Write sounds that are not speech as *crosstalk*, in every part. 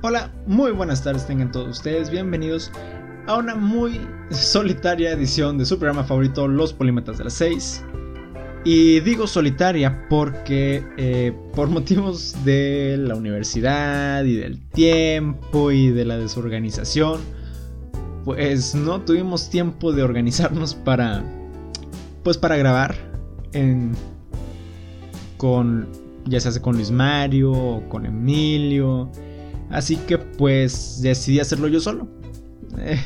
Hola, muy buenas tardes tengan todos ustedes, bienvenidos a una muy solitaria edición de su programa favorito, Los Polímetas de las 6. Y digo solitaria porque eh, por *laughs* motivos de la universidad y del tiempo y de la desorganización, pues no tuvimos tiempo de organizarnos para, pues para grabar en, con, ya se hace con Luis Mario o con Emilio Así que pues decidí hacerlo yo solo. Eh,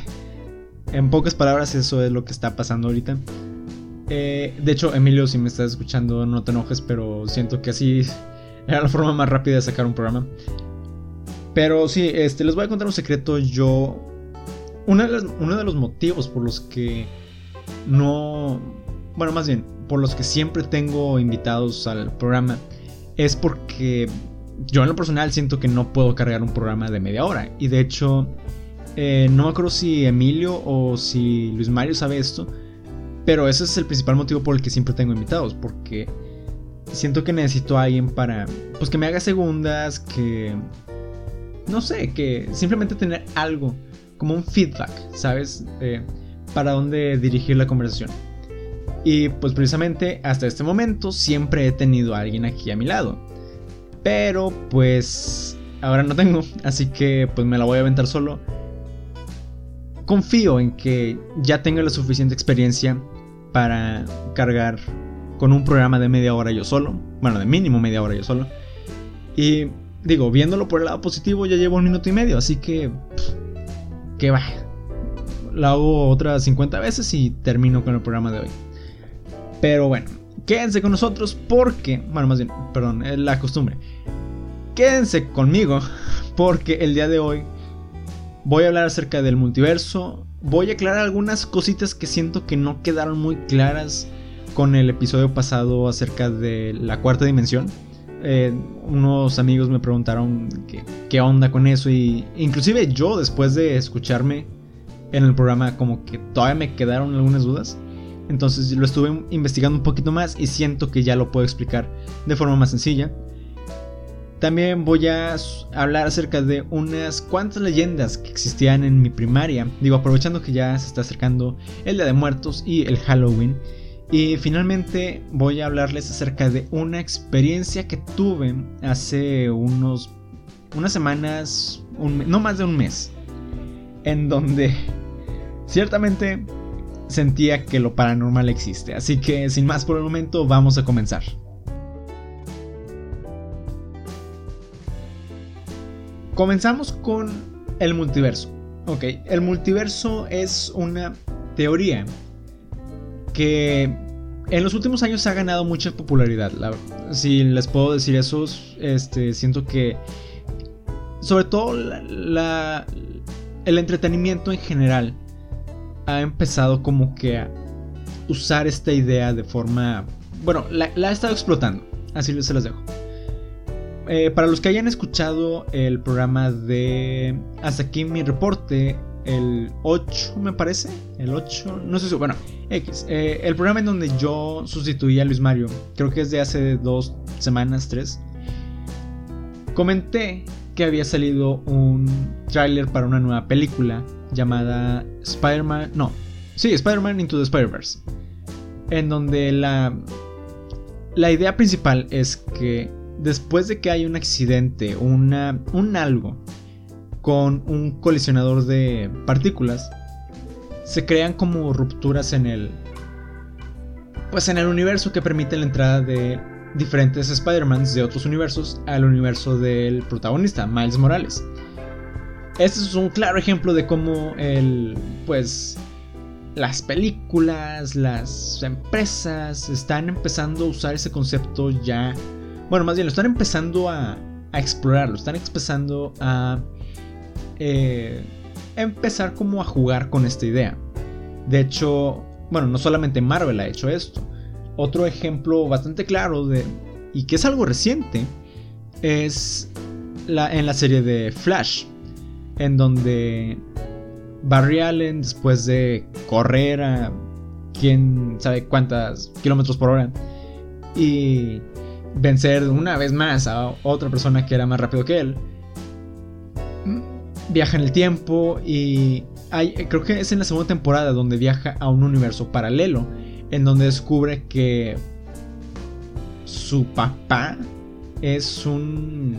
en pocas palabras eso es lo que está pasando ahorita. Eh, de hecho, Emilio, si me estás escuchando, no te enojes, pero siento que así era la forma más rápida de sacar un programa. Pero sí, este, les voy a contar un secreto. Yo. uno de los motivos por los que no. Bueno, más bien, por los que siempre tengo invitados al programa es porque yo en lo personal siento que no puedo cargar un programa de media hora. Y de hecho, eh, no me acuerdo si Emilio o si Luis Mario sabe esto. Pero ese es el principal motivo por el que siempre tengo invitados. Porque siento que necesito a alguien para. Pues que me haga segundas. Que. No sé, que simplemente tener algo. Como un feedback, ¿sabes? para dónde dirigir la conversación. Y pues precisamente hasta este momento siempre he tenido a alguien aquí a mi lado. Pero pues ahora no tengo, *laughs* así que pues me la voy a aventar solo. Confío en que ya tenga la suficiente experiencia para cargar con un programa de media hora yo solo. Bueno, de mínimo media hora yo solo. Y digo, viéndolo por el lado positivo, ya llevo un minuto y medio, así que... que va. Lo hago otras 50 veces y termino con el programa de hoy. Pero bueno, quédense con nosotros porque, bueno, más bien, perdón, es la costumbre. Quédense conmigo porque el día de hoy voy a hablar acerca del multiverso. Voy a aclarar algunas cositas que siento que no quedaron muy claras con el episodio pasado acerca de la cuarta dimensión. Eh, unos amigos me preguntaron qué, onda con eso y inclusive yo después de escucharme en el programa como que todavía me quedaron algunas dudas. Entonces lo estuve investigando un poquito más y siento que ya lo puedo explicar de forma más sencilla. También voy a hablar acerca de unas cuantas leyendas que existían en mi primaria. Digo, aprovechando que ya se está acercando el Día de Muertos y el Halloween. Y finalmente voy a hablarles acerca de una experiencia que tuve hace unos unas semanas, no más de un mes, en donde ciertamente sentía que lo paranormal existe. Así que sin más por el momento, vamos a comenzar. Comenzamos con el multiverso. Ok, el multiverso es una teoría que en los últimos años ha ganado mucha popularidad. si les puedo decir eso, este, siento que sobre todo la, el entretenimiento en general ha empezado como que a usar esta idea de forma... Bueno, la, ha estado explotando. Así se las dejo. Eh, para los que hayan escuchado el programa de Hasta aquí mi reporte, el 8 me parece, el 8, no sé si, bueno, X, eh, el programa en donde yo sustituí a Luis Mario, creo que es de hace dos semanas, tres, comenté que había salido un tráiler para una nueva película llamada Spider-Man, no, sí, Spider-Man Into the Spider-Verse, en donde la, la idea principal es que después de que hay un accidente, una, un algo con un colisionador de partículas, se crean como rupturas en el pues en el universo que permite la entrada de diferentes Spider-Mans de otros universos al universo del protagonista, Miles Morales. Este es un claro ejemplo de cómo el, pues, las películas, las empresas están empezando a usar ese concepto ya. Bueno, más bien lo están empezando a, a explorarlo, están empezando a eh, empezar como a jugar con esta idea. De hecho, bueno, no solamente Marvel ha hecho esto. Otro ejemplo bastante claro de y que es algo reciente es en la serie de Flash en donde Barry Allen, después de correr a quién sabe cuántas kilómetros por hora y vencer una vez más a otra persona que era más rápido que él, viaja en el tiempo y creo que es en la segunda temporada donde viaja a un universo paralelo en donde descubre que su papá es un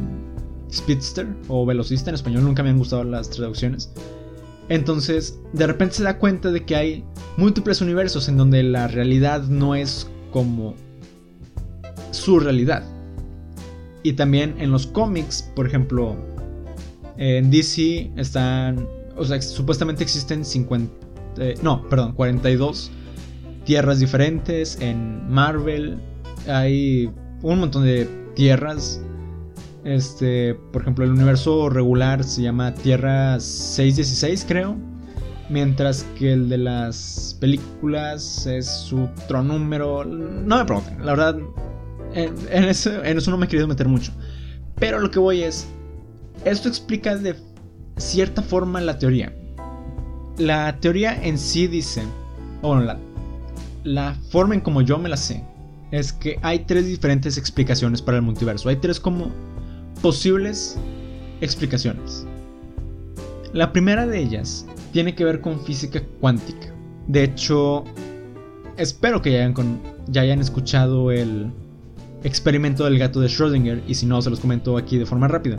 speedster o velocista en español, nunca me han gustado las traducciones. Entonces, de repente se da cuenta de que hay múltiples universos en donde la realidad no es como su realidad. Y también en los cómics, por ejemplo, en DC están, o sea, supuestamente existen 50, eh, no, perdón, 42 tierras diferentes. En Marvel hay un montón de tierras. Este, por ejemplo, el universo regular se llama Tierra 616, creo. Mientras que el de las películas es otro número. No me pregunten, la verdad. En, eso, en eso no me he querido meter mucho. Pero lo que voy es. Esto explica de cierta forma la teoría. La teoría en sí dice. Bueno, la, la forma en como yo me la sé. Es que hay tres diferentes explicaciones para el multiverso. Hay tres como posibles explicaciones. La primera de ellas tiene que ver con física cuántica. De hecho, espero que ya hayan, ya hayan escuchado el experimento del gato de Schrödinger y si no, se los comento aquí de forma rápida.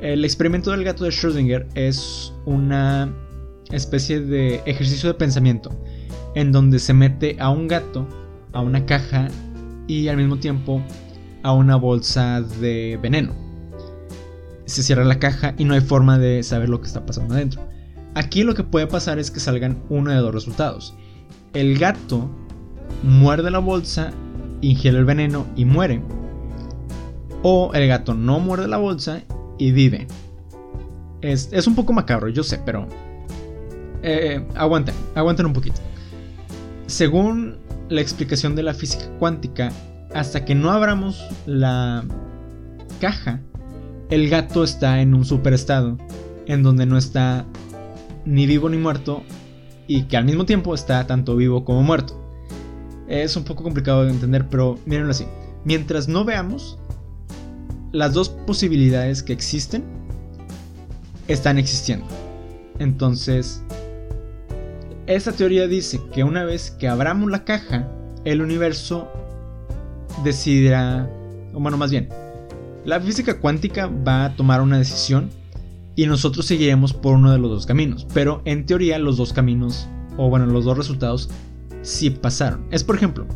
El experimento del gato de Schrödinger es una especie de ejercicio de pensamiento en donde se mete a un gato a una caja y al mismo tiempo a una bolsa de veneno. Se cierra la caja y no hay forma de saber lo que está pasando adentro. Aquí lo que puede pasar es que salgan uno de dos resultados. El gato muerde la bolsa, ingiere el veneno y muere. O el gato no muerde la bolsa y vive. Es, un poco macabro, yo sé, pero... Eh, aguanten, aguanten un poquito. Según la explicación de la física cuántica, hasta que no abramos la caja, el gato está en un superestado, en donde no está ni vivo ni muerto y que al mismo tiempo está tanto vivo como muerto. Es un poco complicado de entender, pero mírenlo así. Mientras no veamos, las dos posibilidades que existen están existiendo. Entonces, esta teoría dice que una vez que abramos la caja, el universo decidirá, o bueno, más bien, la física cuántica va a tomar una decisión y nosotros seguiremos por uno de los dos caminos. Pero en teoría los dos caminos, o bueno, los dos resultados, sí pasaron. Es por ejemplo,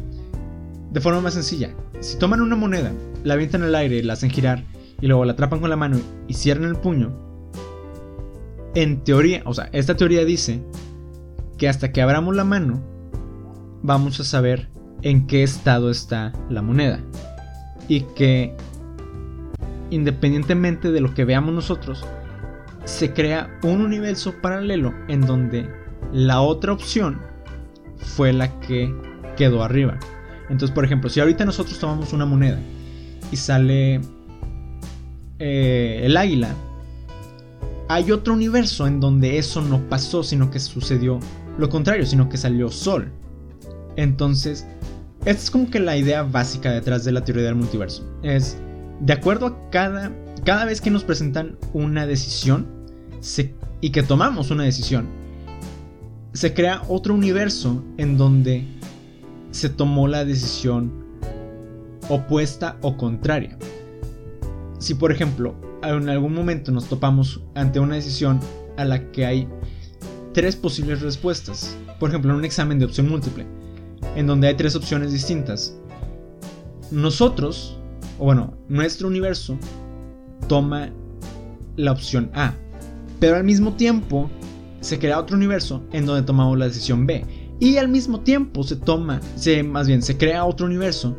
de forma más sencilla, si toman una moneda, la avientan al aire, la hacen girar y luego la atrapan con la mano y cierran el puño, en teoría, o sea, esta teoría dice que hasta que abramos la mano, vamos a saber en qué estado está la moneda. Y que independientemente de lo que veamos nosotros, se crea un universo paralelo en donde la otra opción fue la que quedó arriba. Entonces, por ejemplo, si ahorita nosotros tomamos una moneda y sale eh, el águila, hay otro universo en donde eso no pasó, sino que sucedió lo contrario, sino que salió sol. Entonces, esta es como que la idea básica detrás de la teoría del multiverso. Es, de acuerdo a cada cada vez que nos presentan una decisión y que tomamos una decisión, se crea otro universo en donde se tomó la decisión opuesta o contraria. Si por ejemplo en algún momento nos topamos ante una decisión a la que hay tres posibles respuestas, por ejemplo en un examen de opción múltiple, en donde hay tres opciones distintas, nosotros, o bueno, nuestro universo toma la opción A. Pero al mismo tiempo se crea otro universo en donde tomamos la decisión B. Y al mismo tiempo se toma, se, más bien, se crea otro universo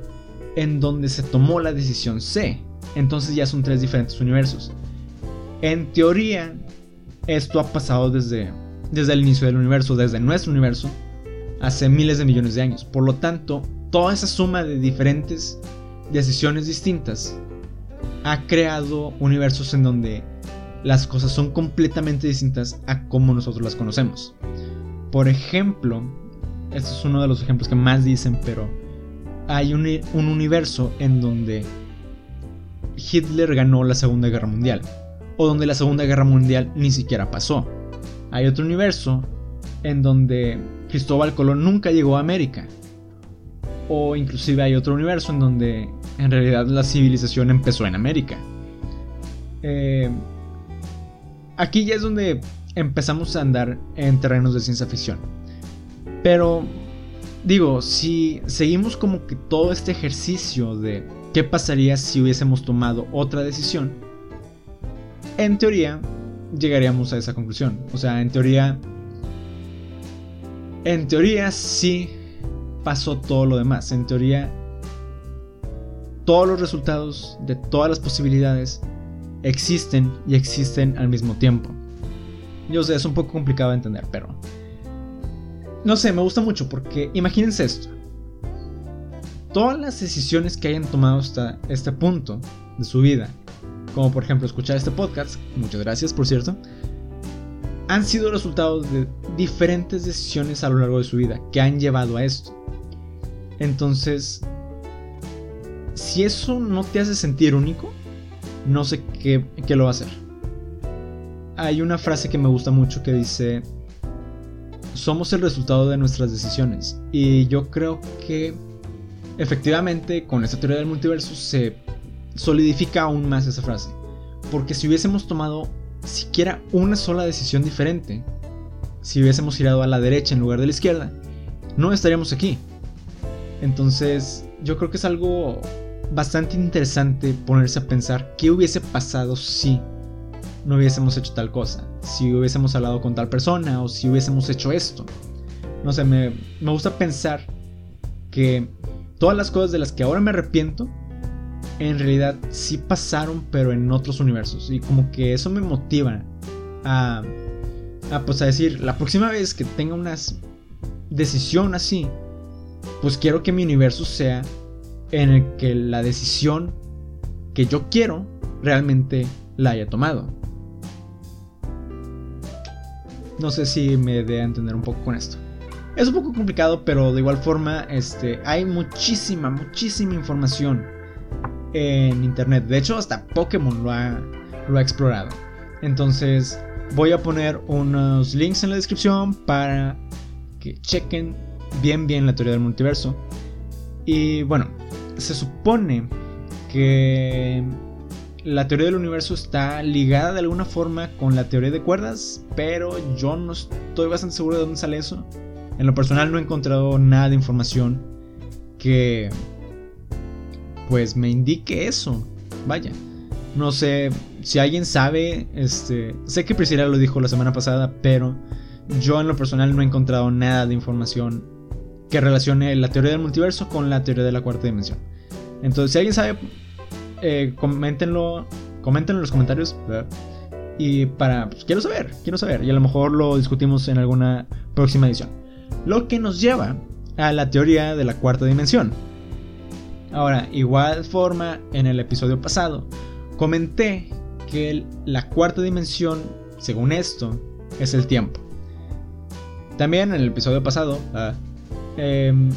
en donde se tomó la decisión C. Entonces ya son tres diferentes universos. En teoría, esto ha pasado desde, desde el inicio del universo, desde nuestro universo, hace miles de millones de años. Por lo tanto, toda esa suma de diferentes decisiones distintas ha creado universos en donde las cosas son completamente distintas a como nosotros las conocemos. Por ejemplo, este es uno de los ejemplos que más dicen, pero hay un, universo en donde Hitler ganó la Segunda Guerra Mundial. o donde la Segunda Guerra Mundial ni siquiera pasó. Hay otro universo en donde Cristóbal Colón nunca llegó a América. O inclusive hay otro universo en donde en realidad la civilización empezó en América. Eh, aquí ya es donde empezamos a andar en terrenos de ciencia ficción. Pero digo, si seguimos como que todo este ejercicio de qué pasaría si hubiésemos tomado otra decisión, en teoría llegaríamos a esa conclusión. O sea, en teoría, en teoría sí pasó todo lo demás. En teoría, todos los resultados de todas las posibilidades existen y existen al mismo tiempo. Yo sé, es un poco complicado de entender, pero... No sé, me gusta mucho porque imagínense esto. Todas las decisiones que hayan tomado hasta este punto de su vida, como por ejemplo escuchar este podcast, muchas gracias por cierto, han sido resultados de diferentes decisiones a lo largo de su vida que han llevado a esto. Entonces, si eso no te hace sentir único, no sé qué, lo va a hacer. Hay una frase que me gusta mucho que dice, somos el resultado de nuestras decisiones. Y yo creo que efectivamente con esta teoría del multiverso se solidifica aún más esa frase. Porque si hubiésemos tomado siquiera una sola decisión diferente, si hubiésemos girado a la derecha en lugar de la izquierda, no estaríamos aquí. Entonces, yo creo que es algo bastante interesante ponerse a pensar qué hubiese pasado si no hubiésemos hecho tal cosa, si hubiésemos hablado con tal persona o si hubiésemos hecho esto. No sé, me, me gusta pensar que todas las cosas de las que ahora me arrepiento, en realidad sí pasaron, pero en otros universos. Y como que eso me motiva a, a, pues a decir, la próxima vez que tenga una decisión así, pues quiero que mi universo sea en el que la decisión que yo quiero realmente la haya tomado. No sé si me dé a entender un poco con esto. Es un poco complicado, pero de igual forma este, hay muchísima, muchísima información en internet. De hecho, hasta Pokémon lo ha, lo ha explorado. Entonces, voy a poner unos links en la descripción para que chequen bien, bien la teoría del multiverso. Y bueno, se supone que la teoría del universo está ligada de alguna forma con la teoría de cuerdas, pero yo no estoy bastante seguro de dónde sale eso. En lo personal no he encontrado nada de información que pues me indique eso. Vaya. No sé si alguien sabe, este, sé que Priscila lo dijo la semana pasada, pero yo en lo personal no he encontrado nada de información que relacione la teoría del multiverso con la teoría de la cuarta dimensión. Entonces, si alguien sabe, eh, coméntenlo, coméntenlo en los comentarios. Y para, pues, quiero saber, quiero saber. Y a lo mejor lo discutimos en alguna próxima edición. Lo que nos lleva a la teoría de la cuarta dimensión. Ahora, igual forma, en el episodio pasado, comenté que la cuarta dimensión, según esto, es el tiempo. También en el episodio pasado, em,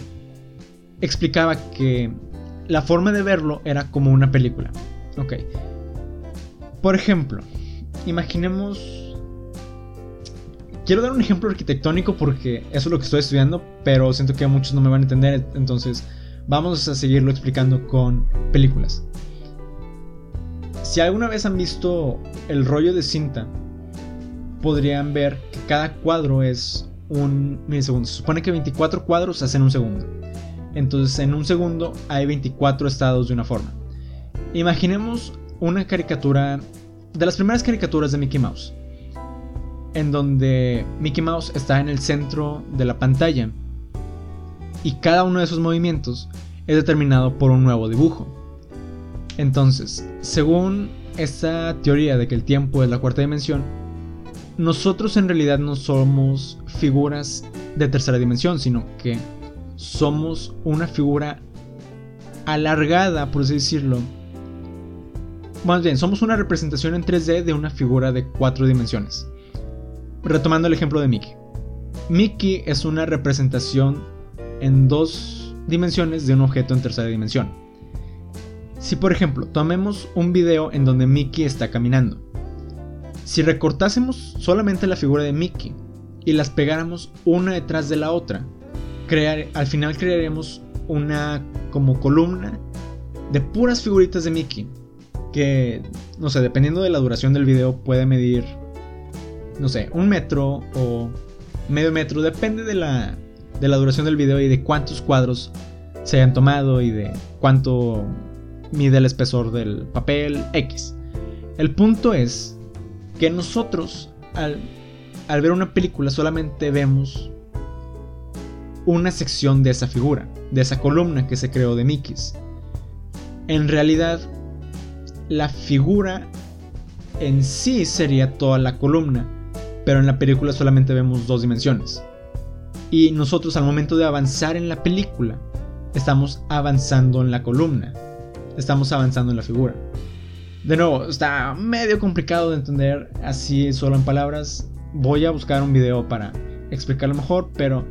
explicaba que la forma de verlo era como una película. Ok. Por ejemplo, imaginemos... Quiero dar un ejemplo arquitectónico porque eso es lo que estoy estudiando, pero siento que muchos no me van a entender, entonces vamos a seguirlo explicando con películas. Si alguna vez han visto el rollo de cinta, podrían ver que cada cuadro es un milisegundo. Se supone que 24 cuadros hacen un segundo. Entonces en un segundo hay 24 estados de una forma. Imaginemos una caricatura de las primeras caricaturas de Mickey Mouse, en donde Mickey Mouse está en el centro de la pantalla y cada uno de esos movimientos es determinado por un nuevo dibujo. Entonces, según esta teoría de que el tiempo es la cuarta dimensión, nosotros en realidad no somos figuras de tercera dimensión, sino que somos una figura alargada, por así decirlo. Más bien, somos una representación en 3D de una figura de cuatro dimensiones. Retomando el ejemplo de Mickey. Mickey es una representación en dos dimensiones de un objeto en tercera dimensión. Si por ejemplo tomemos un video en donde Mickey está caminando, Si recortásemos solamente la figura de Mickey y las pegáramos una detrás de la otra, crear, al final crearemos una como columna de puras figuritas de Mickey. Que, no sé, dependiendo de la duración del video puede medir, no sé, un metro o medio metro. Depende de la, de la duración del video y de cuántos cuadros se hayan tomado y de cuánto mide el espesor del papel X. El punto es que nosotros al, ver una película solamente vemos una sección de esa figura, de esa columna que se creó de Mickey's. En realidad, la figura en sí sería toda la columna, pero en la película solamente vemos dos dimensiones. Y nosotros al momento de avanzar en la película, estamos avanzando en la columna, estamos avanzando en la figura. De nuevo, está medio complicado de entender así solo en palabras. Voy a buscar un video para explicarlo mejor, pero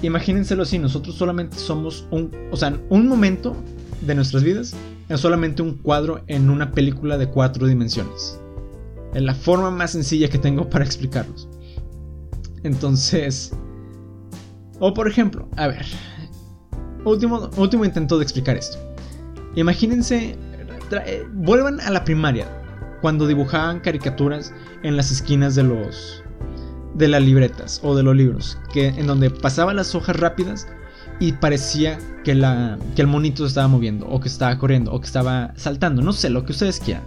imagínenselo así, nosotros solamente somos un, o sea, un momento de nuestras vidas es solamente un cuadro en una película de cuatro dimensiones. Es la forma más sencilla que tengo para explicarlos. Entonces, o por ejemplo, a ver, último, último intento de explicar esto. Imagínense, eh, vuelvan a la primaria, cuando dibujaban caricaturas en las esquinas de los de las libretas o de los libros, que en donde pasaban las hojas rápidas y parecía que, la, que el monito se estaba moviendo, o que estaba corriendo, o que estaba saltando, no sé, lo que ustedes quieran.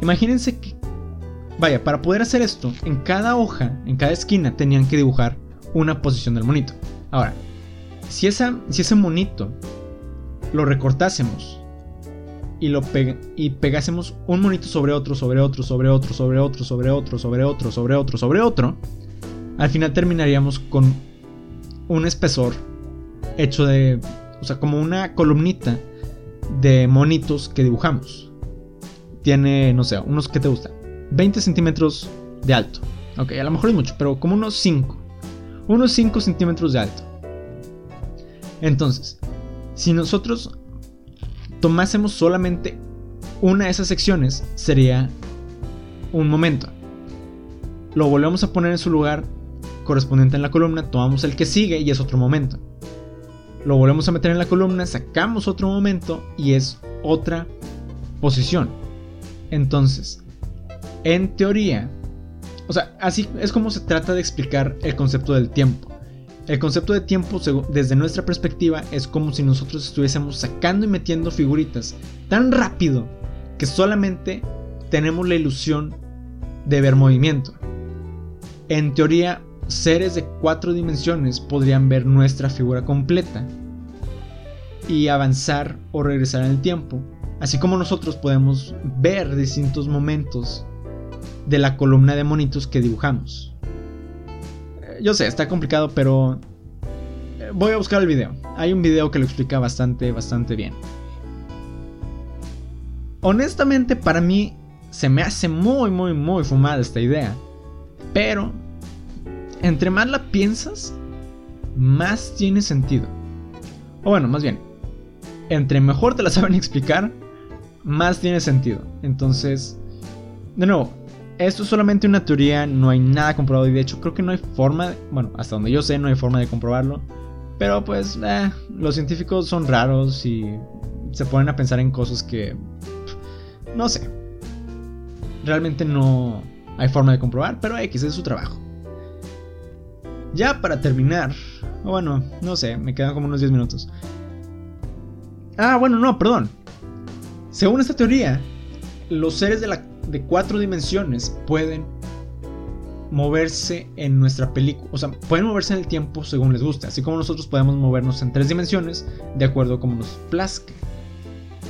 Imagínense que, vaya, para poder hacer esto, en cada hoja, en cada esquina, tenían que dibujar una posición del monito. Ahora, si, esa, si ese monito lo recortásemos y, lo y pegásemos un monito sobre otro, sobre otro, sobre otro, sobre otro, sobre otro, sobre otro, sobre otro, sobre otro, al final terminaríamos con un espesor hecho de, o sea, como una columnita de monitos que dibujamos. Tiene, no sé, unos que te gusta, 20 centímetros de alto. Ok, a lo mejor es mucho, pero como unos 5. Unos 5 centímetros de alto. Entonces, si nosotros tomásemos solamente una de esas secciones, sería un momento. Lo volvemos a poner en su lugar correspondiente en la columna, tomamos el que sigue y es otro momento. Lo volvemos a meter en la columna, sacamos otro momento y es otra posición. Entonces, en teoría, o sea, así es como se trata de explicar el concepto del tiempo. El concepto de tiempo, desde nuestra perspectiva, es como si nosotros estuviésemos sacando y metiendo figuritas tan rápido que solamente tenemos la ilusión de ver movimiento. En teoría, seres de cuatro dimensiones podrían ver nuestra figura completa y avanzar o regresar en el tiempo, así como nosotros podemos ver distintos momentos de la columna de monitos que dibujamos. Yo sé, está complicado, pero eh, voy a buscar el video. Hay un video que lo explica bastante, bastante bien. Honestamente, para mí se me hace muy, muy, muy fumada esta idea. Pero entre más la piensas, más tiene sentido. O bueno, más bien, entre mejor te la saben *laughs* explicar, más tiene sentido. Entonces, de nuevo, esto es solamente una teoría, no hay nada comprobado y de hecho creo que no hay forma, bueno, hasta donde yo sé no hay forma de comprobarlo. Pero pues, eh, los científicos son raros y se ponen a pensar en cosas que, no sé, realmente no hay forma de comprobar, pero X es su trabajo. Ya para terminar, bueno, no sé, me quedan como unos 10 minutos. Ah, bueno, no, perdón. Según esta teoría, los seres de, la, de cuatro dimensiones pueden moverse en nuestra película, o sea, pueden moverse en el tiempo según les guste, así como nosotros podemos movernos en tres dimensiones de acuerdo a como nos plazca.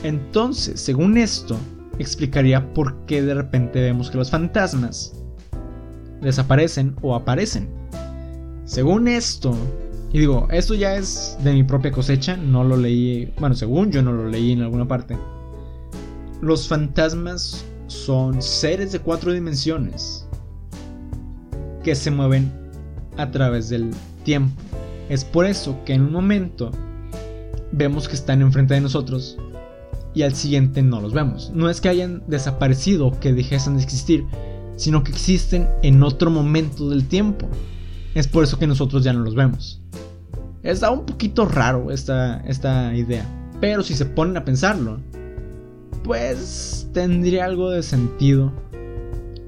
Entonces, según esto, explicaría por qué de repente vemos que los fantasmas desaparecen o aparecen. Según esto, y digo, esto ya es de mi propia cosecha, no lo leí, bueno, según yo no lo leí en alguna parte. Los fantasmas son seres de cuatro dimensiones que se mueven a través del tiempo. Es por eso que en un momento vemos que están enfrente de nosotros y al siguiente no los vemos. No es que hayan desaparecido que dejesen de existir, sino que existen en otro momento del tiempo. Es por eso que nosotros ya no los vemos. Está un poquito raro esta, esta idea, pero si se ponen a pensarlo, pues tendría algo de sentido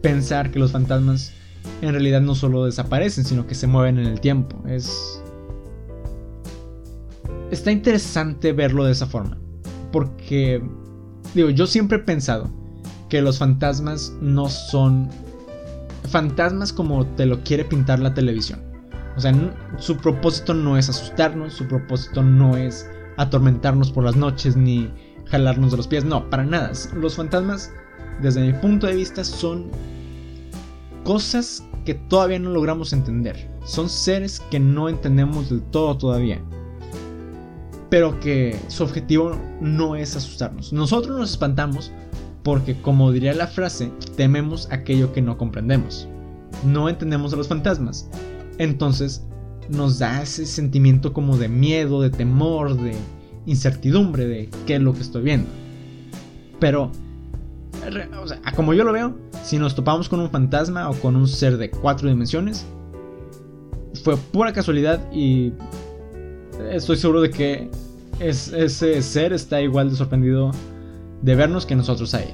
pensar que los fantasmas en realidad no solo desaparecen, sino que se mueven en el tiempo. Es... Está interesante verlo de esa forma. Porque, digo, yo siempre he pensado que los fantasmas no son fantasmas como te lo quiere pintar la televisión. O sea, su propósito no es asustarnos, su propósito no es atormentarnos por las noches ni jalarnos de los pies, no, para nada. Los fantasmas, desde mi punto de vista, son cosas que todavía no logramos entender. Son seres que no entendemos del todo todavía. Pero que su objetivo no es asustarnos. Nosotros nos espantamos porque, como diría la frase, tememos aquello que no comprendemos. No entendemos a los fantasmas. Entonces nos da ese sentimiento como de miedo, de temor, de incertidumbre de qué es lo que estoy viendo. Pero, como yo lo veo, si nos topamos con un fantasma o con un ser de cuatro dimensiones, fue pura casualidad y estoy seguro de que ese ser está igual de sorprendido de vernos que nosotros a.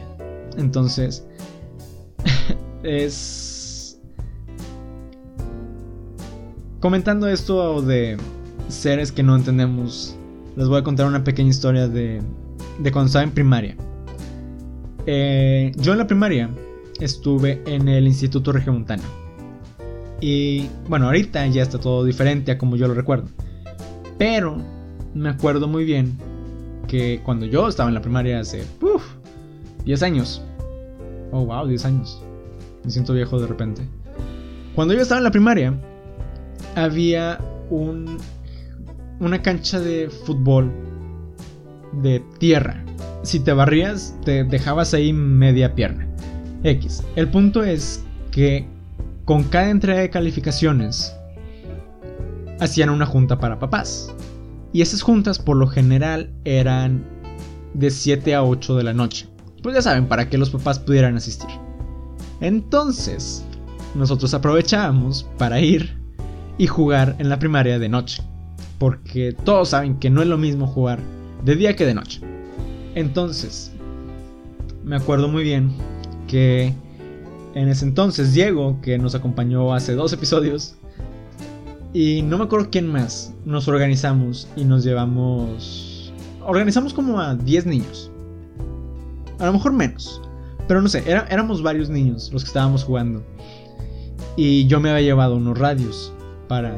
Entonces, *laughs* es... Comentando esto de seres que no entendemos, les voy a contar una pequeña historia de, de cuando estaba en primaria. Eh, yo en la primaria estuve en el Instituto Regiomontano. Y bueno, ahorita ya está todo diferente a como yo lo recuerdo. Pero me acuerdo muy bien que cuando yo estaba en la primaria hace 10 años. Oh, wow, 10 años. Me siento viejo de repente. Cuando yo estaba en la primaria, había un, una cancha de fútbol de tierra. Si te barrías, te dejabas ahí media pierna. X. El punto es que con cada entrega de calificaciones hacían una junta para papás. Y esas juntas por lo general eran de 7 a 8 de la noche. Pues ya saben, para que los papás pudieran asistir. Entonces, nosotros aprovechábamos para ir y jugar en la primaria de noche. Porque todos saben que no es lo mismo jugar de día que de noche. Entonces, me acuerdo muy bien que en ese entonces Diego, que nos acompañó hace dos episodios, y no me acuerdo quién más, nos organizamos y nos llevamos... Organizamos como a 10 niños. A lo mejor menos. Pero no sé, éramos varios niños los que estábamos jugando. Y yo me había llevado unos radios para,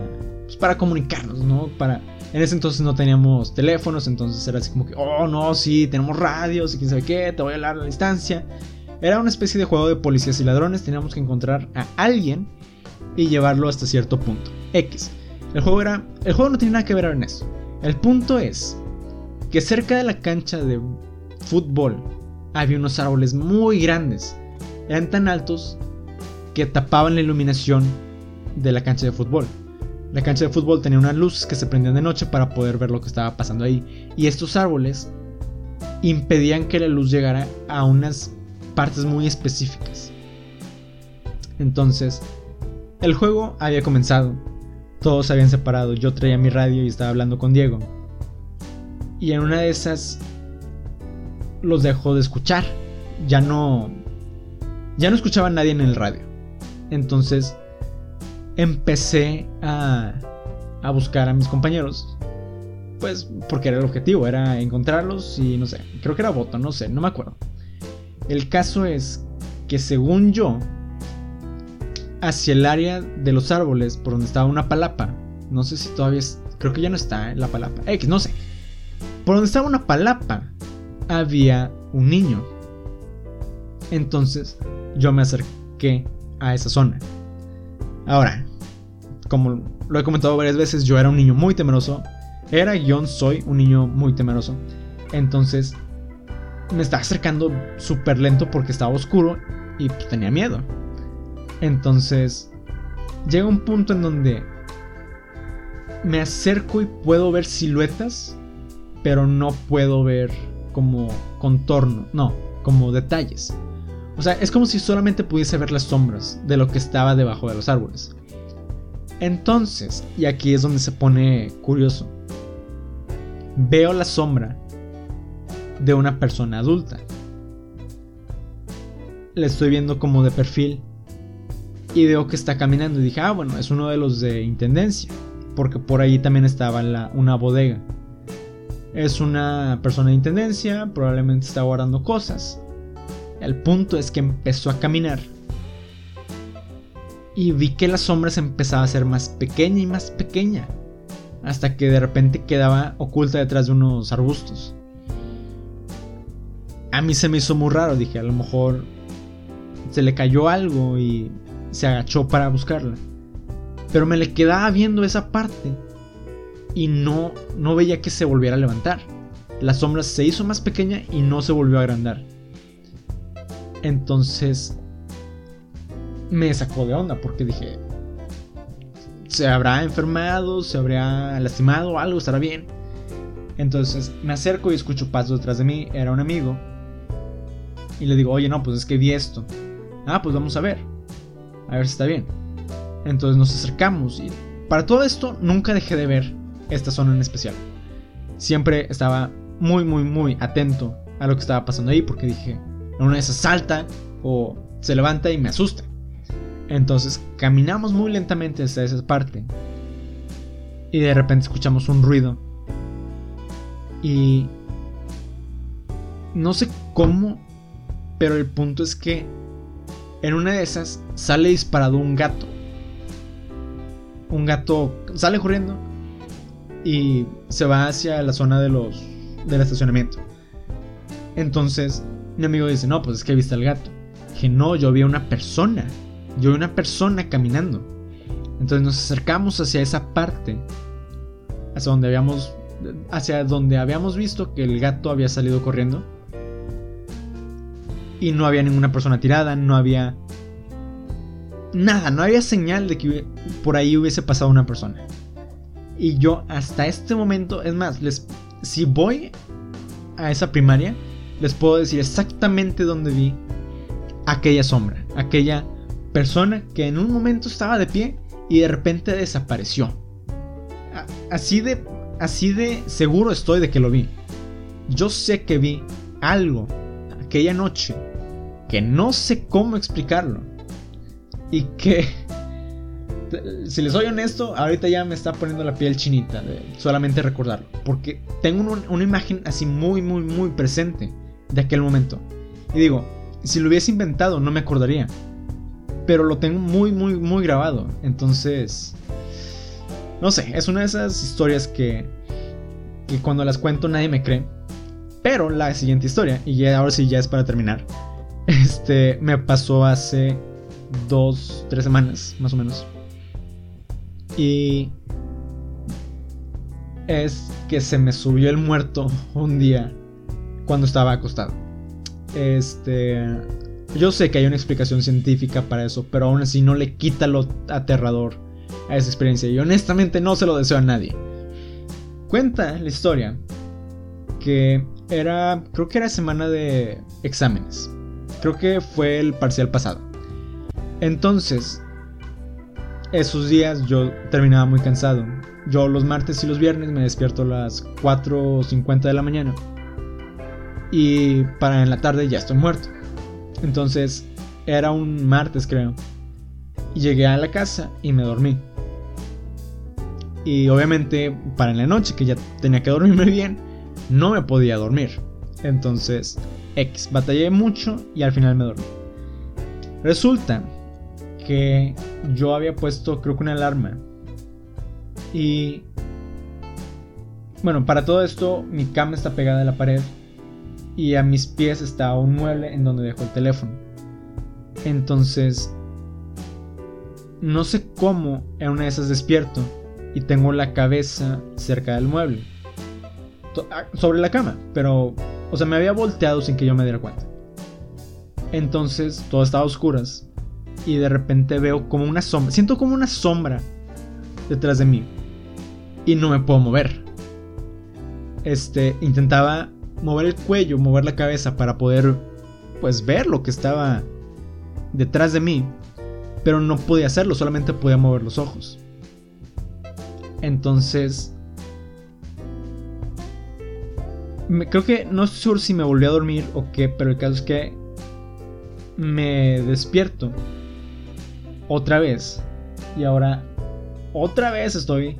pues, para comunicarnos, ¿no? Para, en ese entonces no teníamos teléfonos, entonces era así como que, oh no, sí, tenemos radios y quién sabe qué, te voy a hablar a la distancia. Era una especie de juego de policías y ladrones, teníamos que encontrar a alguien y llevarlo hasta cierto punto. X. El juego era. El juego no tiene nada que ver en eso. El punto es que cerca de la cancha de fútbol había unos árboles muy grandes. Eran tan altos que tapaban la iluminación de la cancha de fútbol. La cancha de fútbol tenía unas luces que se prendían de noche para poder ver lo que estaba pasando ahí. Y estos árboles impedían que la luz llegara a unas partes muy específicas. Entonces, el juego había comenzado. Todos se habían separado. Yo traía mi radio y estaba hablando con Diego. Y en una de esas los dejó de escuchar. Ya no ya no escuchaba a nadie en el radio. Entonces empecé a a buscar a mis compañeros. Pues porque era el objetivo, era encontrarlos y no sé, creo que era voto, no sé, no me acuerdo. El caso es que según yo, hacia el área de los árboles por donde estaba una palapa, no sé si todavía es, creo que ya no está en la palapa, X, no sé. Por donde estaba una palapa había un niño. Entonces yo me acerqué a esa zona. Ahora, como lo he comentado varias veces, yo era un niño muy temeroso. Era, yo soy un niño muy temeroso. Entonces me estaba acercando súper lento porque estaba oscuro y pues, tenía miedo. Entonces, llega un punto en donde me acerco y puedo ver siluetas, pero no puedo ver como contorno, no, como detalles. O sea, es como si solamente pudiese ver las sombras de lo que estaba debajo de los árboles. Entonces, y aquí es donde se pone curioso, veo la sombra de una persona adulta. Le estoy viendo como de perfil y veo que está caminando y dije, ah, bueno, es uno de los de Intendencia, porque por ahí también estaba una bodega. Es una persona de Intendencia, probablemente está guardando cosas. El punto es que empezó a caminar y vi que la sombra se empezaba a hacer más pequeña y más pequeña, hasta que de repente quedaba oculta detrás de unos arbustos. A mí se me hizo muy raro, dije, a lo mejor se le cayó algo y se agachó para buscarla. Pero me le quedaba viendo esa parte y no, no veía que se volviera a levantar. La sombra se hizo más pequeña y no se volvió a agrandar. Entonces me sacó de onda porque dije, se habrá enfermado, se habrá lastimado, algo estará bien. Entonces me acerco y escucho pasos detrás de mí, era un amigo. Y le digo, oye, no, pues es que vi esto. Ah, pues vamos a ver. A ver si está bien. Entonces nos acercamos y para todo esto nunca dejé de ver esta zona en especial. Siempre estaba muy, muy, muy atento a lo que estaba pasando ahí porque dije, una vez salta o se levanta y me asusta. Entonces caminamos muy lentamente hasta esa parte. Y de repente escuchamos un ruido. Y... No sé cómo, pero el punto es que en una de esas sale disparado un gato. Un gato sale corriendo y se va hacia la zona de los del estacionamiento. Entonces, mi amigo dice, "No, pues es que viste al gato." Dije, "No, yo vi a una persona yo vi una persona caminando. Entonces nos acercamos hacia esa parte, hacia donde habíamos, hacia donde habíamos visto que el gato había salido corriendo. Y no había ninguna persona tirada, no había nada, no había señal de que por ahí hubiese pasado una persona. Y yo hasta este momento, es más, les, si voy a esa primaria, les puedo decir exactamente dónde vi aquella sombra, aquella persona que en un momento estaba de pie y de repente desapareció. Así de, así de seguro estoy de que lo vi. Yo sé que vi algo aquella noche que no sé cómo explicarlo. Y que, *laughs* si les soy honesto, ahorita ya me está poniendo la piel chinita de solamente recordarlo. Porque tengo una imagen así muy, muy, muy presente de aquel momento. Y digo, si lo hubiese inventado no me acordaría pero lo tengo muy, muy, muy grabado. Entonces, no sé, es una de esas historias que, que cuando las cuento nadie me cree. Pero la siguiente historia, y ya, ahora sí ya es para terminar, *laughs* este me pasó hace dos, tres semanas, más o menos. Y es que se me subió el muerto un día cuando estaba acostado. Este, yo sé que hay una explicación científica para eso, pero aún así no le quita lo aterrador a esa experiencia y honestamente no se lo deseo a nadie. Cuenta la historia que era, creo que era semana de exámenes. Creo que fue el parcial pasado. Entonces, esos días yo terminaba muy cansado. Yo los martes y los viernes me despierto a las 4.50 de la mañana. Y para en la tarde ya estoy muerto. Entonces, era un martes creo. Llegué a la casa y me dormí. Y obviamente para en la noche que ya tenía que dormirme *laughs* bien, no me podía dormir. Entonces, X, batallé mucho y al final me dormí. Resulta que yo había puesto creo que una alarma. Y... Bueno, para todo esto mi cama está pegada a la pared y a mis pies está un mueble en donde dejo el teléfono. Entonces, no sé cómo en una de esas despierto y tengo la cabeza cerca del mueble, ah, sobre la cama, pero, o sea, me había volteado sin que yo me diera cuenta. Entonces, todo estaba a oscuras y de repente veo como una sombra, siento como una sombra detrás de mí y no me puedo mover. Este, intentaba mover el cuello, mover la cabeza para poder pues ver lo que estaba detrás de mí, pero no podía hacerlo, solamente podía mover los ojos. Entonces, creo que no estoy seguro si me volví a dormir o qué, pero el caso es que me despierto otra vez y ahora otra vez estoy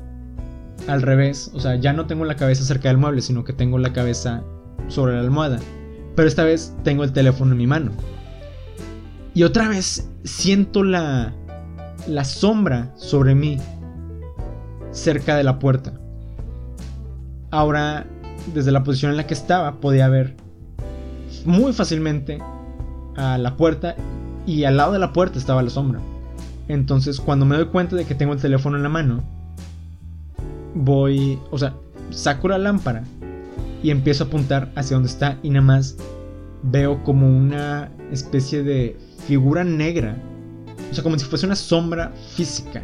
al revés, o sea, ya no tengo la cabeza cerca del mueble, sino que tengo la cabeza sobre la almohada. Pero esta vez tengo el teléfono en mi mano. Y otra vez siento la, la sombra sobre mí cerca de la puerta. Ahora, desde la posición en la que estaba, podía ver muy fácilmente a la puerta y al lado de la puerta estaba la sombra. Entonces, cuando me doy cuenta de que tengo el teléfono en la mano, voy, o sea, saco la lámpara y empiezo a apuntar hacia donde está y nada más veo como una especie de figura negra. O sea, como si fuese una sombra física.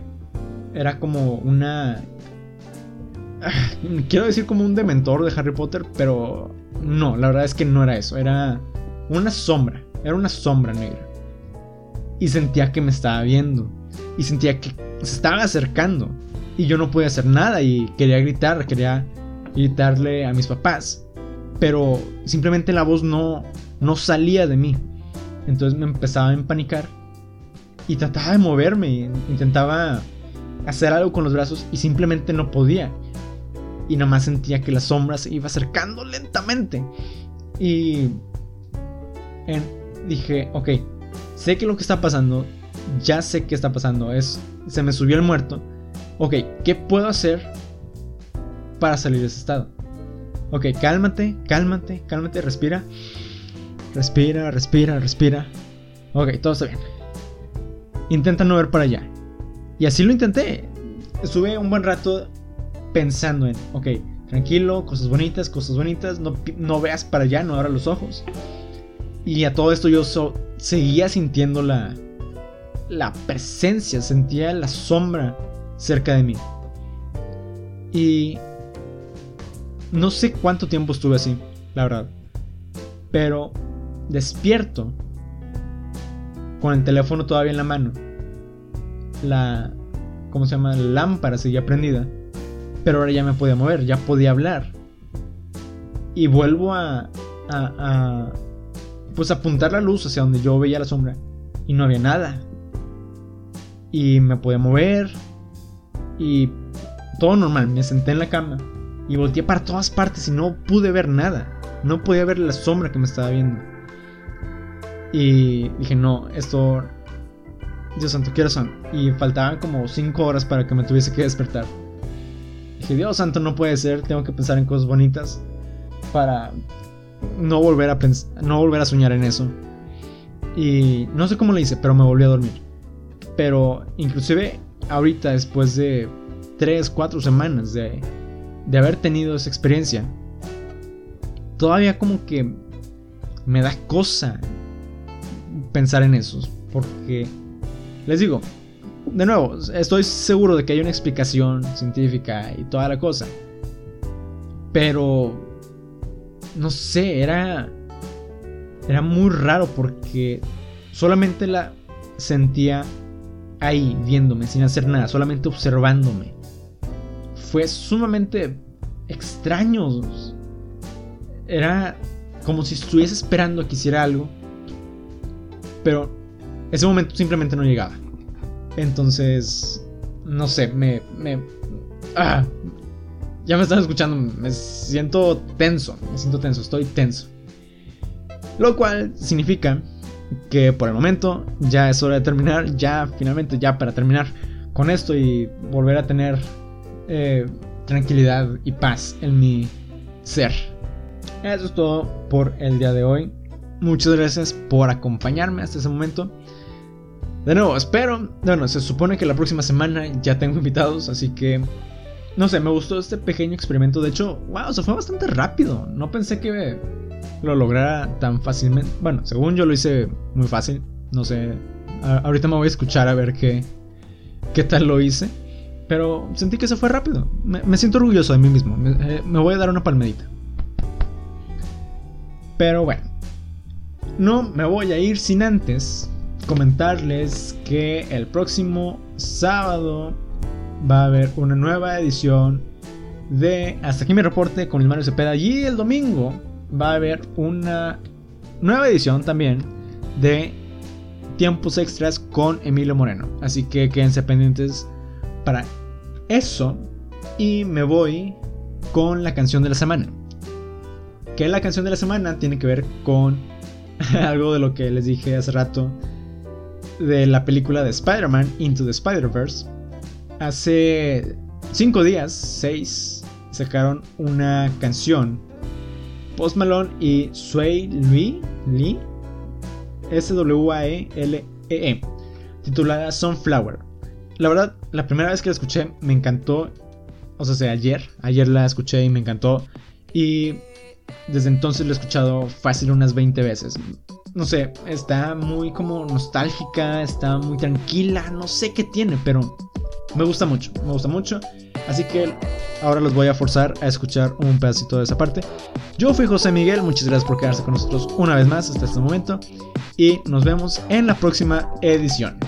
Era como una... *sighs* Quiero decir como un dementor de Harry Potter, pero no, la verdad es que no era eso. Era una sombra. Era una sombra negra. Y sentía que me estaba viendo. Y sentía que se estaba acercando. Y yo no podía hacer nada. Y quería gritar, quería gritarle a mis papás. Pero simplemente la voz no, no salía de mí. Entonces me empezaba a empanicar. Y trataba de moverme. Intentaba hacer algo con los brazos. Y simplemente no podía. Y nada más sentía que la sombra se iba acercando lentamente. Y dije, ok, sé que lo que está pasando, ya sé qué está pasando. Es, se me subió el muerto. Ok, ¿qué puedo hacer para salir de ese estado? Ok, cálmate, cálmate, cálmate, respira. Respira, respira, respira. Ok, todo está bien. Intenta no ver para allá. Y así lo intenté. Estuve un buen rato pensando en, ok, tranquilo, cosas bonitas, cosas bonitas, no, no veas para allá, no abras los ojos. Y a todo esto yo seguía sintiendo la, la presencia, sentía la sombra cerca de mí. Y no sé cuánto tiempo estuve así, la verdad. Pero despierto con el teléfono todavía en la mano. La ¿cómo se llama? La lámpara seguía prendida. Pero ahora ya me podía mover, ya podía hablar. Y vuelvo a, a, pues apuntar la luz hacia donde yo veía la sombra y no había nada. Y me podía mover y todo normal, me senté en la cama y volteé para todas partes y no pude ver nada. No podía ver la sombra que me estaba viendo. Y dije, no, esto... Dios santo, ¿qué son? Y faltaban como 5 horas para que me tuviese que despertar. Dije, Dios santo, no puede ser, tengo que pensar en cosas bonitas para no volver a no volver a soñar en eso. Y no sé cómo le hice, pero me volví a dormir. Pero inclusive ahorita, después de 3, 4 semanas de, de haber tenido esa experiencia, todavía como que me da cosa pensar en eso. Porque, les digo, de nuevo, estoy seguro de que hay una explicación científica y toda la cosa. Pero no sé, era era muy raro porque solamente la sentía ahí viéndome sin hacer nada, solamente observándome. Fue sumamente extraño. Era como si estuviese esperando que hiciera algo, pero ese momento simplemente no llegaba. Entonces, no sé, me, me, ah, ya me están escuchando, me siento tenso, me siento tenso, estoy tenso. Lo cual significa que por el momento ya es hora de terminar, ya finalmente ya para terminar con esto y volver a tener eh, tranquilidad y paz en mi ser. Eso es todo por el día de hoy. Muchas gracias por acompañarme hasta ese momento. De nuevo, espero. Bueno, se supone que la próxima semana ya tengo invitados, así que no sé, me gustó este pequeño experimento. De hecho, wow, se fue bastante rápido. No pensé que lo lograra tan fácilmente. Bueno, según yo lo hice muy fácil. No sé. ahorita me voy a escuchar a ver qué, qué tal lo hice. Pero sentí que se fue rápido. Me, siento orgulloso de mí mismo. Me, eh, me, voy a dar una palmedita. Pero bueno, no me voy a ir sin antes comentarles que el próximo sábado va a haber una nueva edición de Hasta aquí mi reporte con el Mario Cepeda y el domingo va a haber una nueva edición también de tiempos extras con Emilio Moreno. Así que quédense pendientes para eso. Y me voy con la canción de la semana. Que la canción de la semana tiene que ver con *laughs* algo de lo que les dije hace rato de la película de Spider-Man Into the Spider-Verse. Hace 5 días, 6, sacaron una canción. Post Malone y Sway Lee, Lee S-W-A-E-L-E-E, e, titulada Sunflower. La verdad, la primera vez que la escuché me encantó. O sea, ayer, ayer la escuché y me encantó. Y desde entonces la he escuchado fácil unas 20 veces. No sé, está muy como nostálgica, está muy tranquila, no sé qué tiene, pero me gusta mucho, me gusta mucho. Así que ahora los voy a forzar a escuchar un pedacito de esa parte. Yo fui José Miguel, muchas gracias por quedarse con nosotros una vez más hasta este momento. Y nos vemos en la próxima edición.